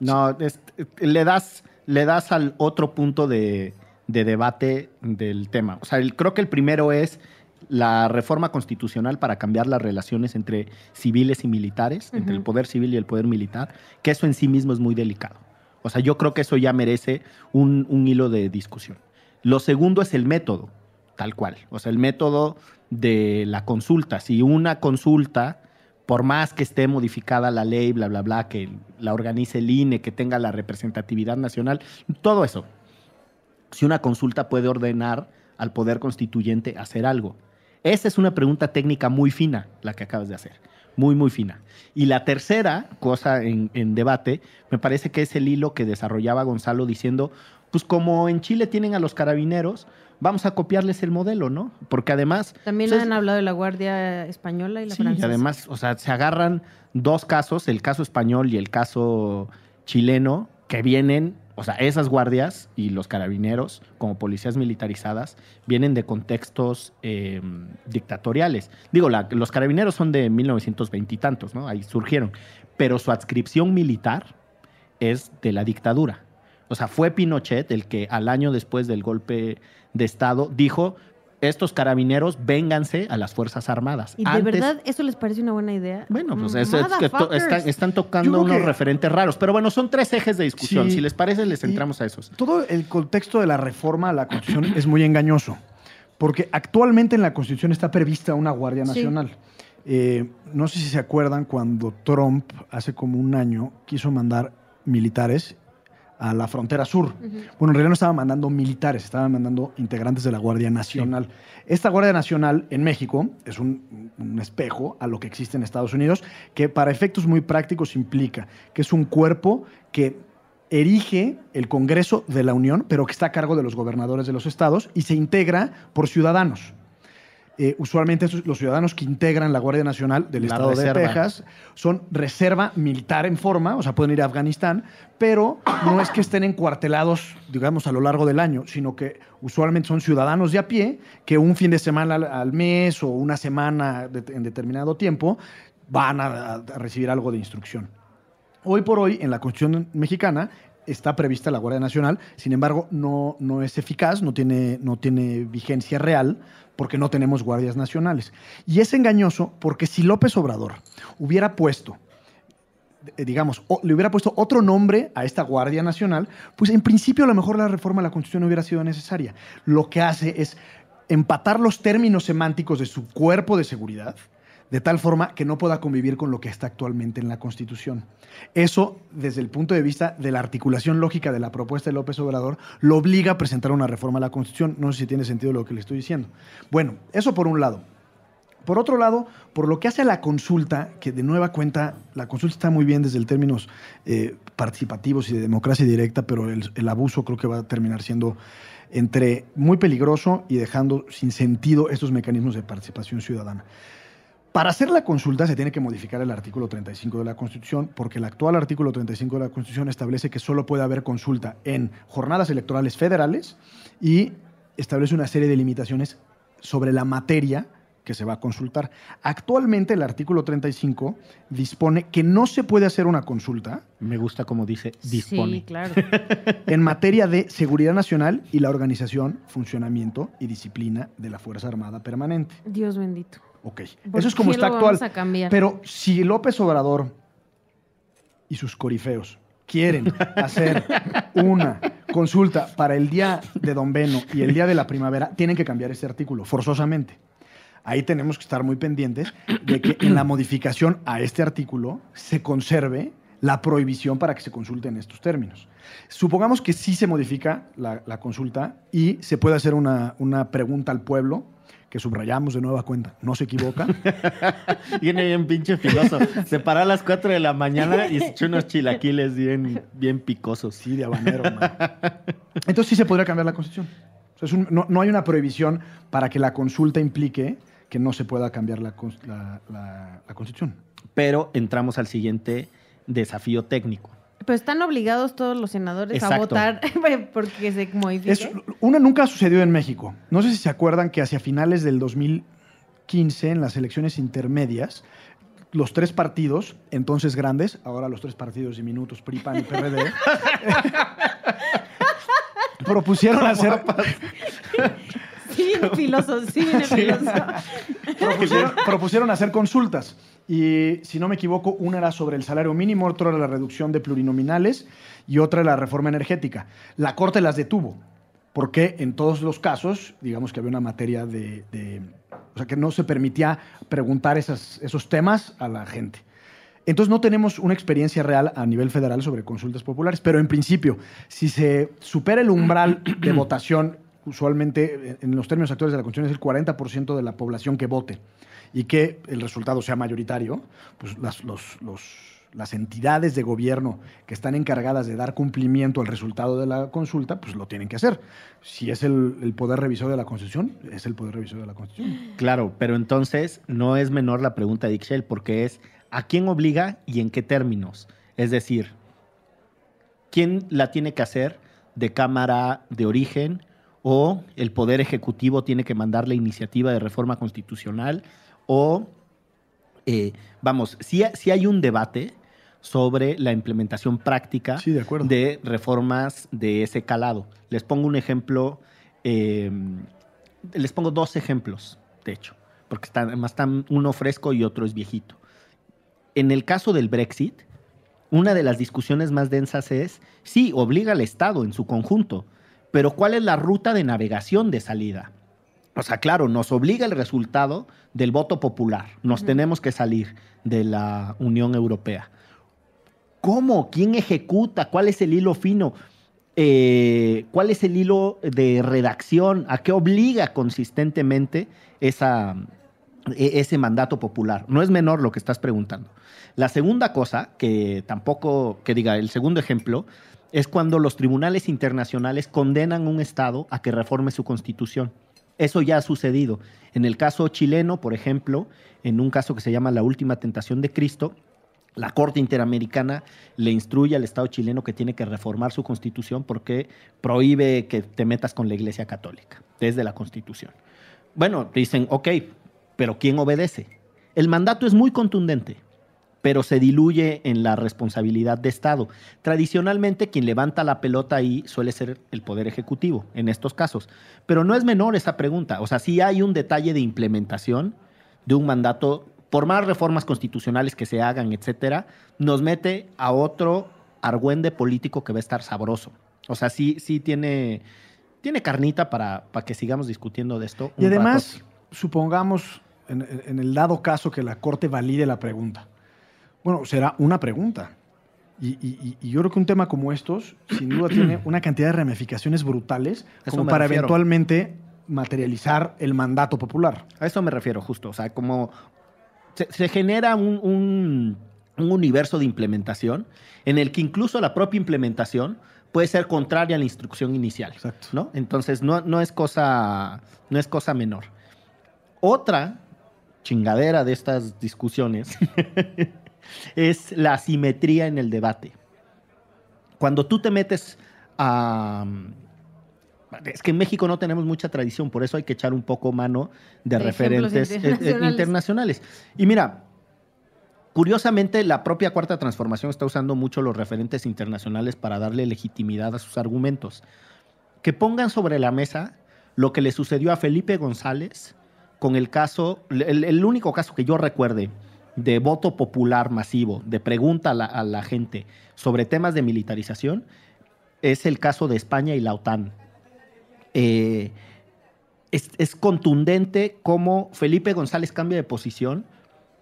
No, es- le, das, le das al otro punto de, de debate del tema. O sea, el- creo que el primero es la reforma constitucional para cambiar las relaciones entre civiles y militares, entre el poder civil y el poder militar, que eso en sí mismo es muy delicado. O sea, yo creo que eso ya merece un, un hilo de discusión. Lo segundo es el método, tal cual. O sea, el método de la consulta. Si una consulta, por más que esté modificada la ley, bla, bla, bla, que la organice el INE, que tenga la representatividad nacional, todo eso. Si una consulta puede ordenar al poder constituyente hacer algo. Esa es una pregunta técnica muy fina, la que acabas de hacer. Muy, muy fina. Y la tercera cosa en, en debate, me parece que es el hilo que desarrollaba Gonzalo diciendo, pues como en Chile tienen a los carabineros, vamos a copiarles el modelo, ¿no? Porque además... También sea, han hablado de la Guardia Española y la Sí, y además, o sea, se agarran dos casos, el caso español y el caso chileno, que vienen, o sea, esas guardias y los carabineros, como policías militarizadas, vienen de contextos eh, dictatoriales. Digo, los carabineros son de 1920 y tantos, ¿no? Ahí surgieron. Pero su adscripción militar es de la dictadura. O sea, fue Pinochet el que al año después del golpe de Estado dijo, estos carabineros vénganse a las Fuerzas Armadas. ¿Y de verdad eso les parece una buena idea? bueno, pues es- es que to- motherfuckers. están, tocando unos que- referentes raros. Pero bueno, son tres ejes de discusión. Sí. Si les parece, les Y- entramos a esos. Todo el contexto de la reforma a la Constitución es muy engañoso, porque actualmente en la Constitución está prevista una Guardia Sí. Nacional. Eh, no sé si se acuerdan cuando Trump hace como un año quiso mandar militares a la frontera sur. Bueno, en realidad no estaba mandando militares, estaba mandando integrantes de la Guardia Nacional. Esta Guardia Nacional en México es un, un espejo a lo que existe en Estados Unidos, que para efectos muy prácticos implica que es un cuerpo que erige el Congreso de la Unión, pero que está a cargo de los gobernadores de los estados y se integra por ciudadanos. Eh, usualmente los ciudadanos que integran la Guardia Nacional del La estado reserva. de Texas son reserva militar en forma, o sea, pueden ir a Afganistán, pero no es que estén encuartelados, digamos, a lo largo del año, sino que usualmente son ciudadanos de a pie que un fin de semana al, al mes o una semana de- en determinado tiempo van a- a recibir algo de instrucción. Hoy por hoy, en la Constitución mexicana, está prevista la Guardia Nacional, sin embargo, no, no es eficaz, no tiene, no tiene vigencia real, porque no tenemos guardias nacionales. Y es engañoso porque si López Obrador hubiera puesto, eh, digamos, le hubiera puesto otro nombre a esta Guardia Nacional, pues en principio a lo mejor la reforma a la Constitución no hubiera sido necesaria. Lo que hace es empatar los términos semánticos de su cuerpo de seguridad de tal forma que no pueda convivir con lo que está actualmente en la Constitución. Eso, desde el punto de vista de la articulación lógica de la propuesta de López Obrador, lo obliga a presentar una reforma a la Constitución. No sé si tiene sentido lo que le estoy diciendo. Bueno, eso por un lado. Por otro lado, por lo que hace a la consulta, que de nueva cuenta, la consulta está muy bien desde el términos eh, participativos y de democracia directa, pero el, el abuso creo que va a terminar siendo entre muy peligroso y dejando sin sentido estos mecanismos de participación ciudadana. Para hacer la consulta se tiene que modificar el artículo 35 de la Constitución, porque el actual artículo 35 de la Constitución establece que solo puede haber consulta en jornadas electorales federales y establece una serie de limitaciones sobre la materia que se va a consultar. Actualmente el artículo 35 dispone que no se puede hacer una consulta Me gusta como dice dispone. Sí, claro. en materia de seguridad nacional y la organización, funcionamiento y disciplina de la Fuerza Armada Permanente. Dios bendito. Ok. ¿Por Eso es como está lo actual. vamos a cambiar? Pero si López Obrador y sus corifeos quieren hacer una consulta para el día de Don Beno y el día de la primavera, tienen que cambiar ese artículo, forzosamente. Ahí tenemos que estar muy pendientes de que en la modificación a este artículo se conserve la prohibición para que se consulte en estos términos. Supongamos que sí se modifica la, la consulta y se puede hacer una, una pregunta al pueblo, que subrayamos de nueva cuenta, no se equivoca. Viene bien pinche filoso. Se para a las 4 de la mañana y se echa unos chilaquiles bien, bien picosos. Sí, de habanero. man. Entonces sí se podría cambiar la constitución. O sea, es un- no, no hay una prohibición para que la consulta implique que no se pueda cambiar la, la- la- la constitución. Pero entramos al siguiente desafío técnico. Pero están obligados todos los senadores a votar porque se modifique. Es, una nunca ha sucedido en México. No sé si se acuerdan que hacia finales del 2015, en las elecciones intermedias, los tres partidos, entonces grandes, ahora los tres partidos diminutos, PRI, PAN y PRD, propusieron hacer, Sí, filoso, sí, viene filoso. propusieron, propusieron hacer consultas. Y si no me equivoco, una era sobre el salario mínimo, otra era la reducción de plurinominales y otra era la reforma energética. La Corte las detuvo, porque en todos los casos, digamos que había una materia de... de- o sea, que no se permitía preguntar esas- esos temas a la gente. Entonces no tenemos una experiencia real a nivel federal sobre consultas populares, pero en principio, si se supera el umbral de votación, usualmente en los términos actuales de la Constitución es el 40% de la población que vote y que el resultado sea mayoritario, pues las- los, las entidades de gobierno que están encargadas de dar cumplimiento al resultado de la consulta, pues lo tienen que hacer. Si es el, el poder revisor de la Constitución, es el poder revisor de la Constitución. Claro, pero entonces no es menor la pregunta de Ixchel, porque es ¿a quién obliga y en qué términos? Es decir, ¿quién la tiene que hacer de Cámara de origen o el Poder Ejecutivo tiene que mandar la iniciativa de reforma constitucional o, eh, vamos, si hay un debate sobre la implementación práctica Sí, de reformas de ese calado. Les pongo un ejemplo, eh, les pongo dos ejemplos, de hecho, porque están, además están uno fresco y otro es viejito. En el caso del Brexit, una de las discusiones más densas es, sí, obliga al Estado en su conjunto, pero ¿cuál es la ruta de navegación de salida? O sea, claro, nos obliga el resultado del voto popular. Nos tenemos que salir de la Unión Europea. ¿Cómo? ¿Quién ejecuta? ¿Cuál es el hilo fino? Eh, ¿Cuál es el hilo de redacción? ¿A qué obliga consistentemente esa, e- ese mandato popular? No es menor lo que estás preguntando. La segunda cosa, que tampoco, que diga, el segundo ejemplo, es cuando los tribunales internacionales condenan a un Estado a que reforme su constitución. Eso ya ha sucedido. En el caso chileno, por ejemplo, en un caso que se llama La Última Tentación de Cristo, la Corte Interamericana le instruye al Estado chileno que tiene que reformar su constitución porque prohíbe que te metas con la Iglesia Católica desde la constitución. Bueno, dicen, ok, pero ¿quién obedece? El mandato es muy contundente, pero se diluye en la responsabilidad de Estado. Tradicionalmente quien levanta la pelota ahí suele ser el Poder Ejecutivo en estos casos, pero no es menor esa pregunta. O sea, sí hay un detalle de implementación de un mandato, por más reformas constitucionales que se hagan, etcétera, nos mete a otro argüende político que va a estar sabroso. O sea, sí, sí tiene, tiene carnita para, para que sigamos discutiendo de esto. Y además, supongamos, en, en el dado caso que la Corte valide la pregunta. Bueno, será una pregunta. Y, y- y yo creo que un tema como estos, sin duda, tiene una cantidad de ramificaciones brutales Eso como para refiero. eventualmente materializar el mandato popular. A eso me refiero justo. O sea, como se, se genera un, un- un universo de implementación en el que incluso la propia implementación puede ser contraria a la instrucción inicial. Exacto. ¿no? Entonces, no, no, es cosa, no es cosa menor. Otra chingadera de estas discusiones es la asimetría en el debate. Cuando tú te metes a... Es que en México no tenemos mucha tradición, por eso hay que echar un poco mano de, De referentes eh, eh, internacionales. internacionales. Y mira, curiosamente la propia Cuarta Transformación está usando mucho los referentes internacionales para darle legitimidad a sus argumentos. Que pongan sobre la mesa lo que le sucedió a Felipe González con el caso, el, el único caso que yo recuerde de voto popular masivo, de pregunta a la, gente sobre temas de militarización, es el caso de España y la OTAN. Eh, es, es contundente cómo Felipe González cambia de posición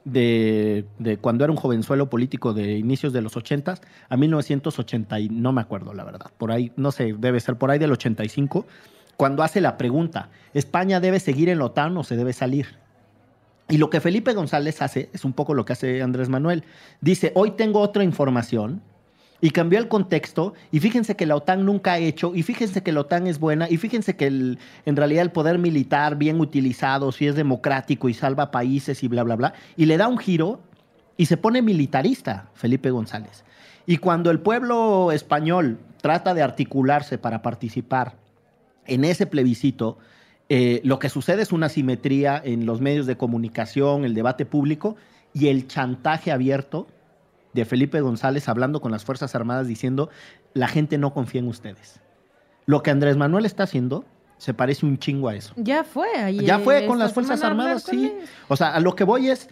de, de cuando era un jovenzuelo político de inicios de los 80 a 1980, y no me acuerdo la verdad, por ahí, no sé, debe ser por ahí del 85, cuando hace la pregunta, ¿España debe seguir en la OTAN o se debe salir? Y lo que Felipe González hace es un poco lo que hace Andrés Manuel. Dice, hoy tengo otra información y cambió el contexto y fíjense que la OTAN nunca ha hecho y fíjense que la OTAN es buena y fíjense que en realidad el poder militar bien utilizado, si es democrático y salva países y bla, bla, bla, y le da un giro y se pone militarista Felipe González. Y cuando el pueblo español trata de articularse para participar en ese plebiscito, eh, lo que sucede es una simetría en los medios de comunicación, el debate público y el chantaje abierto de Felipe González hablando con las Fuerzas Armadas diciendo, la gente no confía en ustedes. Lo que Andrés Manuel está haciendo se parece un chingo a eso. Ya fue. ayer, Ya fue con las Fuerzas Armadas, sí. O sea, a lo que voy es,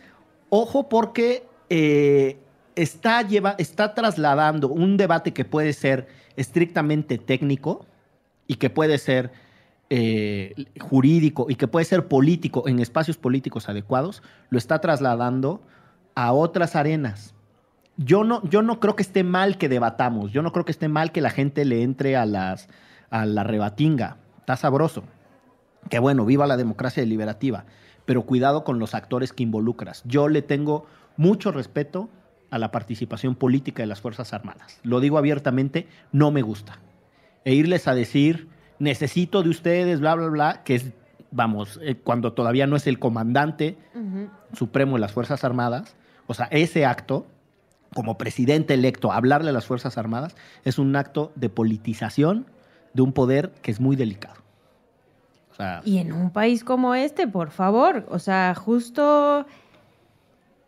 ojo porque eh, está, lleva, está trasladando un debate que puede ser estrictamente técnico y que puede ser eh, jurídico y que puede ser político en espacios políticos adecuados, lo está trasladando a otras arenas. Yo no, yo no creo que esté mal que debatamos, yo no creo que esté mal que la gente le entre a, las, a la rebatinga. Está sabroso. Que bueno, viva la democracia deliberativa, pero cuidado con los actores que involucras. Yo le tengo mucho respeto a la participación política de las Fuerzas Armadas. Lo digo abiertamente, no me gusta. E irles a decir, necesito de ustedes, bla, bla, bla, que es, vamos, eh, cuando todavía no es el comandante supremo de las Fuerzas Armadas, o sea, ese acto, como presidente electo, hablarle a las Fuerzas Armadas, es un acto de politización de un poder que es muy delicado. O sea, Y en un país como este, por favor, o sea, justo,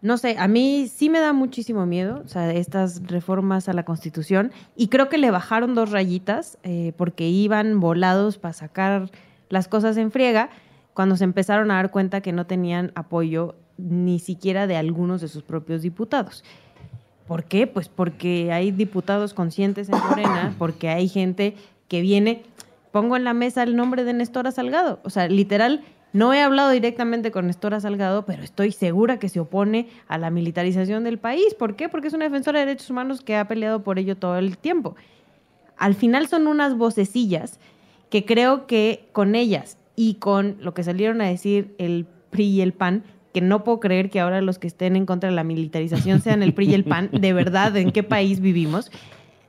no sé, a mí sí me da muchísimo miedo, o sea, estas reformas a la Constitución, y creo que le bajaron dos rayitas eh, porque iban volados para sacar las cosas en friega cuando se empezaron a dar cuenta que no tenían apoyo ni siquiera de algunos de sus propios diputados. ¿Por qué? Pues porque hay diputados conscientes en Morena, porque hay gente que viene, pongo en la mesa el nombre de Nestora Salgado, o sea, literal, no he hablado directamente con Nestora Salgado, pero estoy segura que se opone a la militarización del país. ¿Por qué? Porque es una defensora de derechos humanos que ha peleado por ello todo el tiempo. Al final son unas vocecillas que creo que con ellas y con lo que salieron a decir el PRI y el PAN, que no puedo creer que ahora los que estén en contra de la militarización sean el PRI y el PAN, de verdad, ¿en qué país vivimos?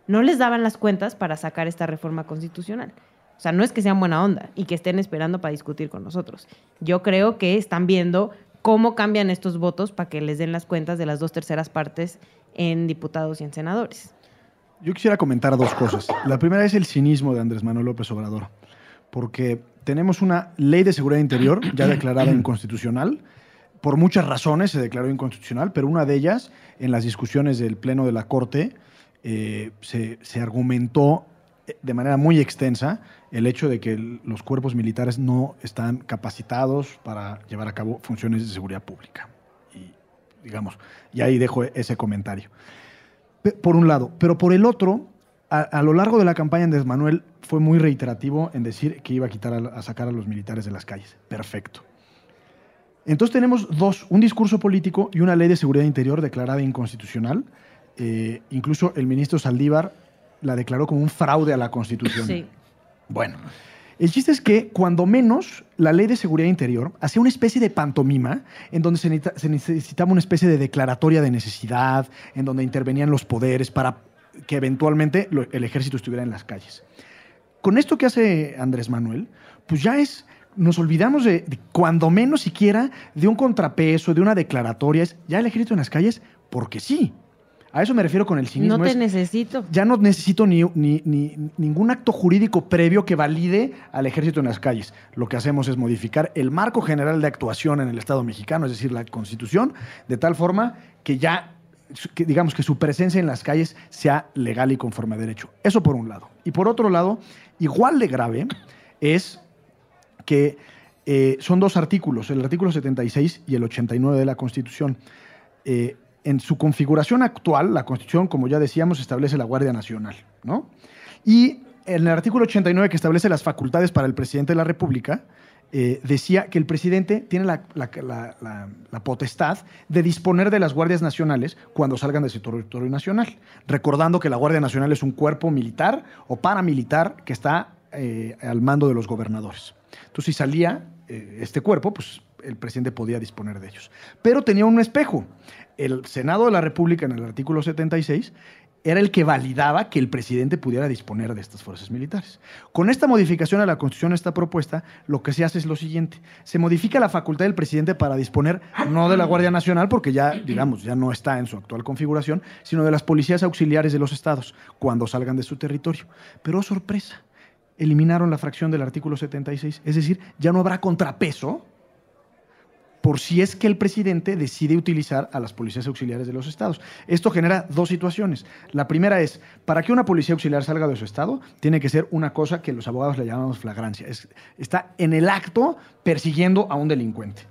No les daban las cuentas para sacar esta reforma constitucional. O sea, no es que sean buena onda y que estén esperando para discutir con nosotros. Yo creo que están viendo cómo cambian estos votos para que les den las cuentas de las dos terceras partes en diputados y en senadores. Yo quisiera comentar dos cosas. La primera es el cinismo de Andrés Manuel López Obrador, porque tenemos una ley de seguridad interior ya declarada inconstitucional. Por muchas razones se declaró inconstitucional, pero una de ellas, en las discusiones del Pleno de la Corte, eh, se, argumentó de manera muy extensa el hecho de que los cuerpos militares no están capacitados para llevar a cabo funciones de seguridad pública. Y, digamos, y ahí dejo ese comentario. Por un lado. Pero por el otro, a, lo largo de la campaña Andrés Manuel fue muy reiterativo en decir que iba a, quitar a, a sacar a los militares de las calles. Perfecto. Entonces tenemos dos, un discurso político y una ley de seguridad interior declarada inconstitucional. Eh, incluso el ministro Saldívar la declaró como un fraude a la Constitución. Sí. Bueno, el chiste es que cuando menos la ley de seguridad interior hacía una especie de pantomima en donde se, necesita- se necesitaba una especie de declaratoria de necesidad, en donde intervenían los poderes para que eventualmente lo- el ejército estuviera en las calles. Con esto que hace Andrés Manuel, pues ya es, nos olvidamos de, de cuando menos siquiera de un contrapeso, de una declaratoria, es ya el ejército en las calles, porque sí. A eso me refiero con el cinismo. No te es- necesito. ya no necesito ni, ni- ni- ningún acto jurídico previo que valide al ejército en las calles. Lo que hacemos es modificar el marco general de actuación en el Estado mexicano, es decir, la Constitución, de tal forma que ya, que digamos que su presencia en las calles sea legal y conforme a derecho. Eso por un lado. Y por otro lado, igual de grave es que eh, son dos artículos, el artículo 76 y el 89 de la Constitución. Eh, en su configuración actual, la Constitución, como ya decíamos, establece la Guardia Nacional, ¿no? Y en el artículo 89 que establece las facultades para el presidente de la República, eh, decía que el presidente tiene la, potestad de disponer de las guardias nacionales cuando salgan de su territorio nacional, recordando que la Guardia Nacional es un cuerpo militar o paramilitar que está eh, al mando de los gobernadores. Entonces, si salía eh, este cuerpo, pues el presidente podía disponer de ellos. Pero tenía un espejo. El Senado de la República, en el artículo 76, era el que validaba que el presidente pudiera disponer de estas fuerzas militares. Con esta modificación a la Constitución, esta propuesta, lo que se hace es lo siguiente. Se modifica la facultad del presidente para disponer no de la Guardia Nacional, porque ya, digamos, ya no está en su actual configuración, sino de las policías auxiliares de los estados, cuando salgan de su territorio. Pero, oh, sorpresa, eliminaron la fracción del artículo 76, es decir, ya no habrá contrapeso por si es que el presidente decide utilizar a las policías auxiliares de los estados. Esto genera dos situaciones. La primera es, para que una policía auxiliar salga de su estado, tiene que ser una cosa que los abogados le llamamos flagrancia. Es- está en el acto persiguiendo a un delincuente.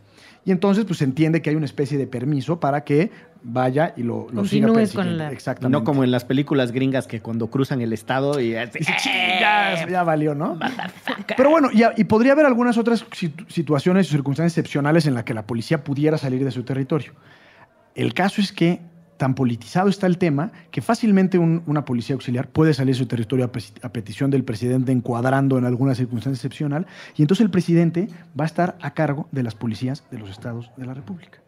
Y entonces, pues se entiende que hay una especie de permiso para que vaya y lo, lo siga Continúes con persiguiendo. la- Exactamente. No como en las películas gringas que cuando cruzan el estado y así, Dice, "Ching, ya, ya valió, ¿no? Pero bueno, y, y podría haber algunas otras situ- situaciones o circunstancias excepcionales en las que la policía pudiera salir de su territorio. El caso es que tan politizado está el tema que fácilmente un- una policía auxiliar puede salir de su territorio a petición del presidente encuadrando en alguna circunstancia excepcional y entonces el presidente va a estar a cargo de las policías de los estados de la República.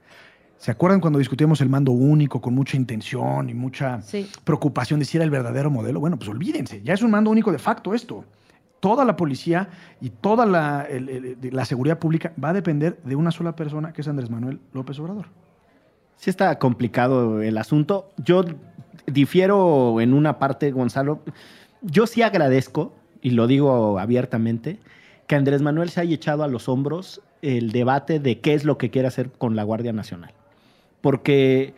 ¿Se acuerdan cuando discutíamos el mando único con mucha intención y mucha Sí. preocupación de si era el verdadero modelo? Bueno, pues olvídense, ya es un mando único de facto esto. Toda la policía y toda la, el- el- de la seguridad pública va a depender de una sola persona, que es Andrés Manuel López Obrador. Sí está complicado el asunto. Yo difiero en una parte, Gonzalo. Yo sí agradezco, y lo digo abiertamente, que Andrés Manuel se haya echado a los hombros el debate de qué es lo que quiere hacer con la Guardia Nacional. Porque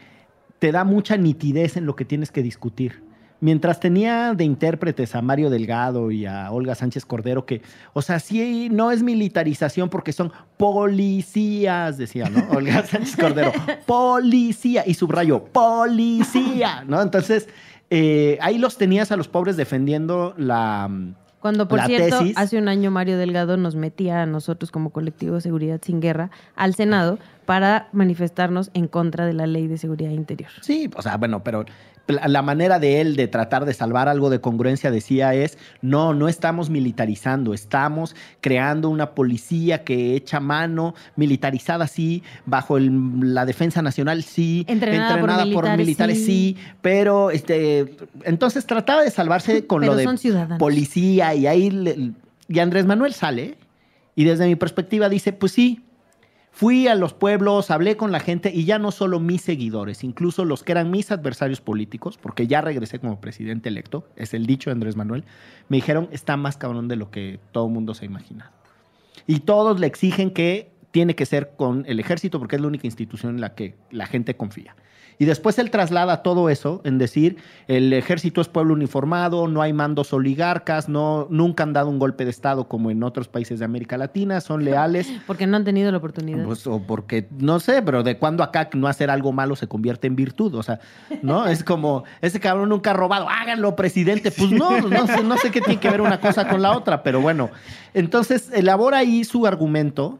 te da mucha nitidez en lo que tienes que discutir. Mientras tenía de intérpretes a Mario Delgado y a Olga Sánchez Cordero, que, o sea, sí, no es militarización porque son policías, decía, ¿no? Olga Sánchez Cordero, policía, y subrayo, policía, ¿no? Entonces, eh, ahí los tenías a los pobres defendiendo la... Cuando, por La cierto, tesis- hace un año Mario Delgado nos metía a nosotros como colectivo de Seguridad Sin Guerra al Senado para manifestarnos en contra de la ley de seguridad interior. Sí, o sea, bueno, pero la manera de él de tratar de salvar algo de congruencia decía es, no, no estamos militarizando, estamos creando una policía que echa mano, militarizada sí, bajo el- la defensa nacional sí, Entrenada por militares, sí. sí. pero este, entonces trataba de salvarse con Pero lo de ciudadanos. policía y ahí, le- y Andrés Manuel sale y desde mi perspectiva dice, pues sí, Fui a los pueblos, hablé con la gente y ya no solo mis seguidores, incluso los que eran mis adversarios políticos, porque ya regresé como presidente electo, es el dicho de Andrés Manuel, me dijeron, está más cabrón de lo que todo el mundo se ha imaginado. Y todos le exigen que tiene que ser con el ejército porque es la única institución en la que la gente confía. Y después él traslada todo eso en decir, el ejército es pueblo uniformado, no hay mandos oligarcas, no, nunca han dado un golpe de Estado como en otros países de América Latina, son leales. Porque no han tenido la oportunidad. Pues, o porque, no sé, pero de cuando acá no hacer algo malo se convierte en virtud. O sea, ¿no? Es como, ese cabrón nunca ha robado, háganlo, presidente. Pues no, no sé, no sé qué tiene que ver una cosa con la otra, pero bueno. Entonces, elabora ahí su argumento,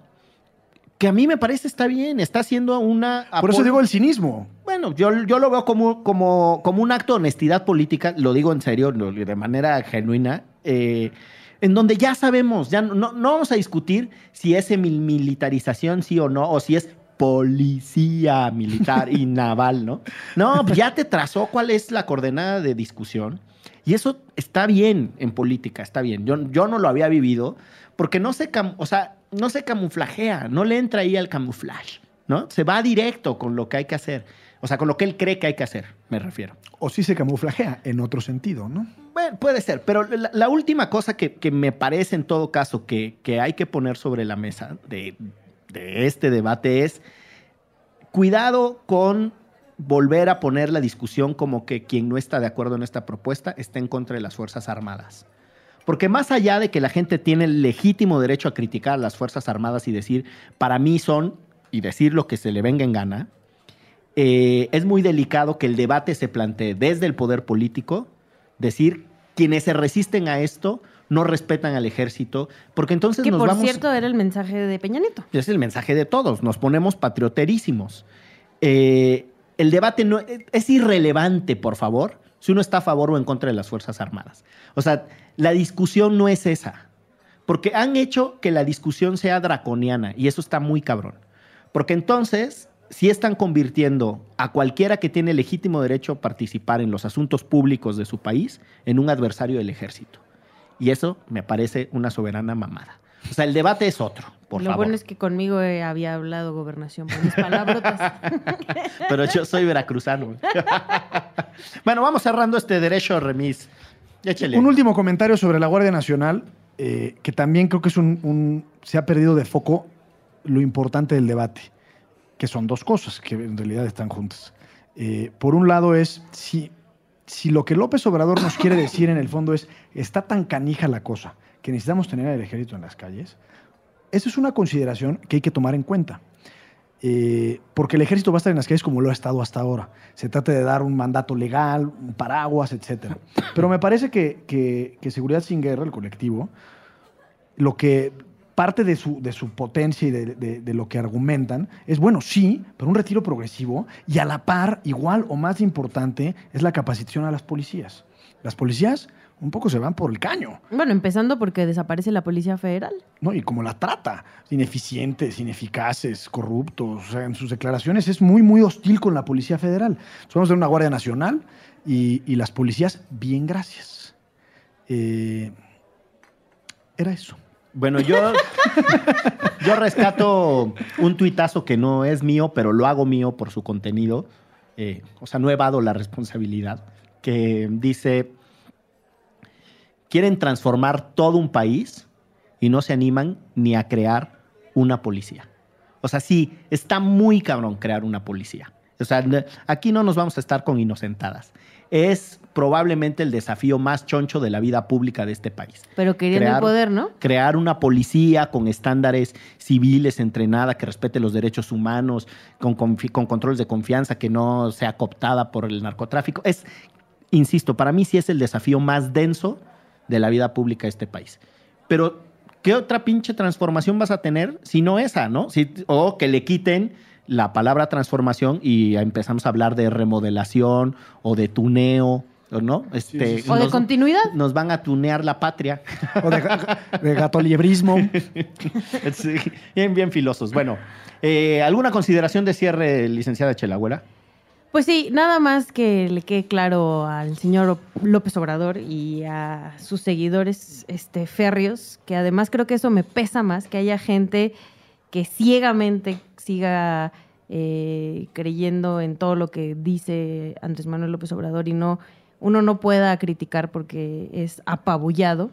que a mí me parece está bien, está haciendo una... Por eso digo el cinismo. bueno, yo, yo lo veo como, como, como un acto de honestidad política, lo digo en serio, de manera genuina, eh, en donde ya sabemos, ya no, no, no vamos a discutir si es mil- militarización sí o no, o si es policía militar y naval, ¿no? No, pues ya te trazó cuál es la coordenada de discusión. Y eso está bien en política, está bien. Yo, yo no lo había vivido porque no cam- o sea, no se camuflajea, no le entra ahí al camuflaje, ¿no? Se va directo con lo que hay que hacer. O sea, con lo que él cree que hay que hacer, me refiero. O sí se camuflajea en otro sentido, ¿no? Bueno, puede ser, pero la, la última cosa que, que me parece en todo caso que, que hay que poner sobre la mesa de, de este debate es cuidado con volver a poner la discusión como que quien no está de acuerdo en esta propuesta está en contra de las Fuerzas Armadas. Porque más allá de que la gente tiene el legítimo derecho a criticar a las Fuerzas Armadas y decir, para mí son, y decir lo que se le venga en gana, eh, es muy delicado que el debate se plantee desde el poder político, decir quienes se resisten a esto no respetan al ejército, porque entonces que nos por vamos... cierto era el mensaje de Peña Nieto. Es el mensaje de todos, nos ponemos patrioterísimos. Eh, el debate no, es irrelevante, por favor, si uno está a favor o en contra de las Fuerzas Armadas. O sea, la discusión no es esa, porque han hecho que la discusión sea draconiana y eso está muy cabrón. Porque entonces, si están convirtiendo a cualquiera que tiene legítimo derecho a participar en los asuntos públicos de su país en un adversario del ejército. Y eso me parece una soberana mamada. O sea, el debate es otro, por Lo favor. bueno es que conmigo eh, había hablado gobernación por mis palabrotas. Pero yo soy veracruzano. bueno, vamos cerrando este derecho remis. Échele. Un último comentario sobre la Guardia Nacional, eh, que también creo que es un, un- se ha perdido de foco lo importante del debate, que son dos cosas que en realidad están juntas. Eh, por un lado es si, si lo que López Obrador nos quiere decir en el fondo es está tan canija la cosa que necesitamos tener al ejército en las calles, esa es una consideración que hay que tomar en cuenta. Eh, porque el ejército va a estar en las calles como lo ha estado hasta ahora. Se trata de dar un mandato legal, un paraguas, etc. Pero me parece que, que- que Seguridad Sin Guerra, el colectivo, lo que parte de su, de su potencia y de, de- de lo que argumentan es, bueno, sí, pero un retiro progresivo y a la par, igual o más importante, es la capacitación a las policías. Las policías, un poco se van por el caño. Bueno, empezando porque desaparece la Policía Federal. ¿no? Y como la trata, ineficientes, ineficaces, corruptos. O sea, en sus declaraciones es muy, muy hostil con la Policía Federal. Somos de una Guardia Nacional y, y las policías, bien, gracias. Eh, era eso. Bueno, yo, yo rescato un tuitazo que no es mío, pero lo hago mío por su contenido. Eh, o sea, no evado la responsabilidad. Que dice, quieren transformar todo un país y no se animan ni a crear una policía. O sea, sí, está muy cabrón crear una policía. O sea, aquí no nos vamos a estar con inocentadas. Es probablemente el desafío más choncho de la vida pública de este país. Pero queriendo el Crear- poder, ¿no? crear una policía con estándares civiles entrenada que respete los derechos humanos, con, confi- con controles de confianza, que no sea cooptada por el narcotráfico. Es, insisto, para mí sí es el desafío más denso de la vida pública de este país. Pero, ¿qué otra pinche transformación vas a tener si no esa, no? Si- o que le quiten la palabra transformación y empezamos a hablar de remodelación o de tuneo, ¿o ¿no? Este, sí, sí. O de nos- continuidad. Nos van a tunear la patria. O de, de gatoliebrismo. Sí, bien, bien filosos. Bueno, eh, ¿alguna consideración de cierre, licenciada Chelagüera? Pues sí, nada más que le quede claro al señor López Obrador y a sus seguidores este, férreos, que además creo que eso me pesa más, que haya gente que ciegamente siga eh, creyendo en todo lo que dice Andrés Manuel López Obrador y no uno no pueda criticar porque es apabullado.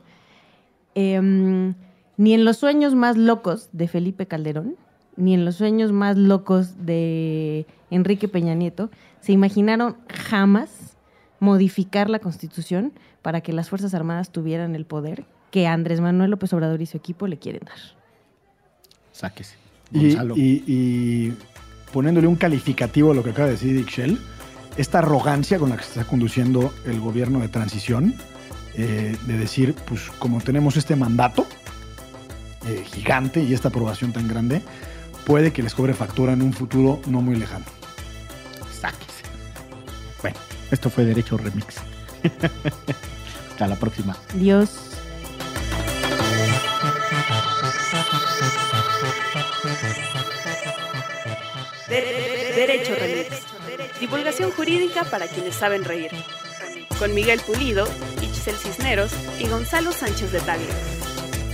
Em, ni en los sueños más locos de Felipe Calderón, ni en los sueños más locos de Enrique Peña Nieto, se imaginaron jamás modificar la constitución para que las Fuerzas Armadas tuvieran el poder que Andrés Manuel López Obrador y su equipo le quieren dar. Sáquese. Y, Gonzalo. y- y poniéndole un calificativo a lo que acaba de decir Dick Shell, esta arrogancia con la que se está conduciendo el gobierno de transición, eh, de decir, pues como tenemos este mandato eh, gigante y esta aprobación tan grande, puede que les cobre factura en un futuro no muy lejano. Esto fue Derecho Remix. Hasta la próxima. Dios. De- de- Derecho Remix. Divulgación jurídica para quienes saben reír. Con Miguel Pulido, Itzel Cisneros y Gonzalo Sánchez de Tagle.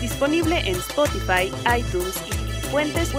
Disponible en Spotify, iTunes y fuentes.mx.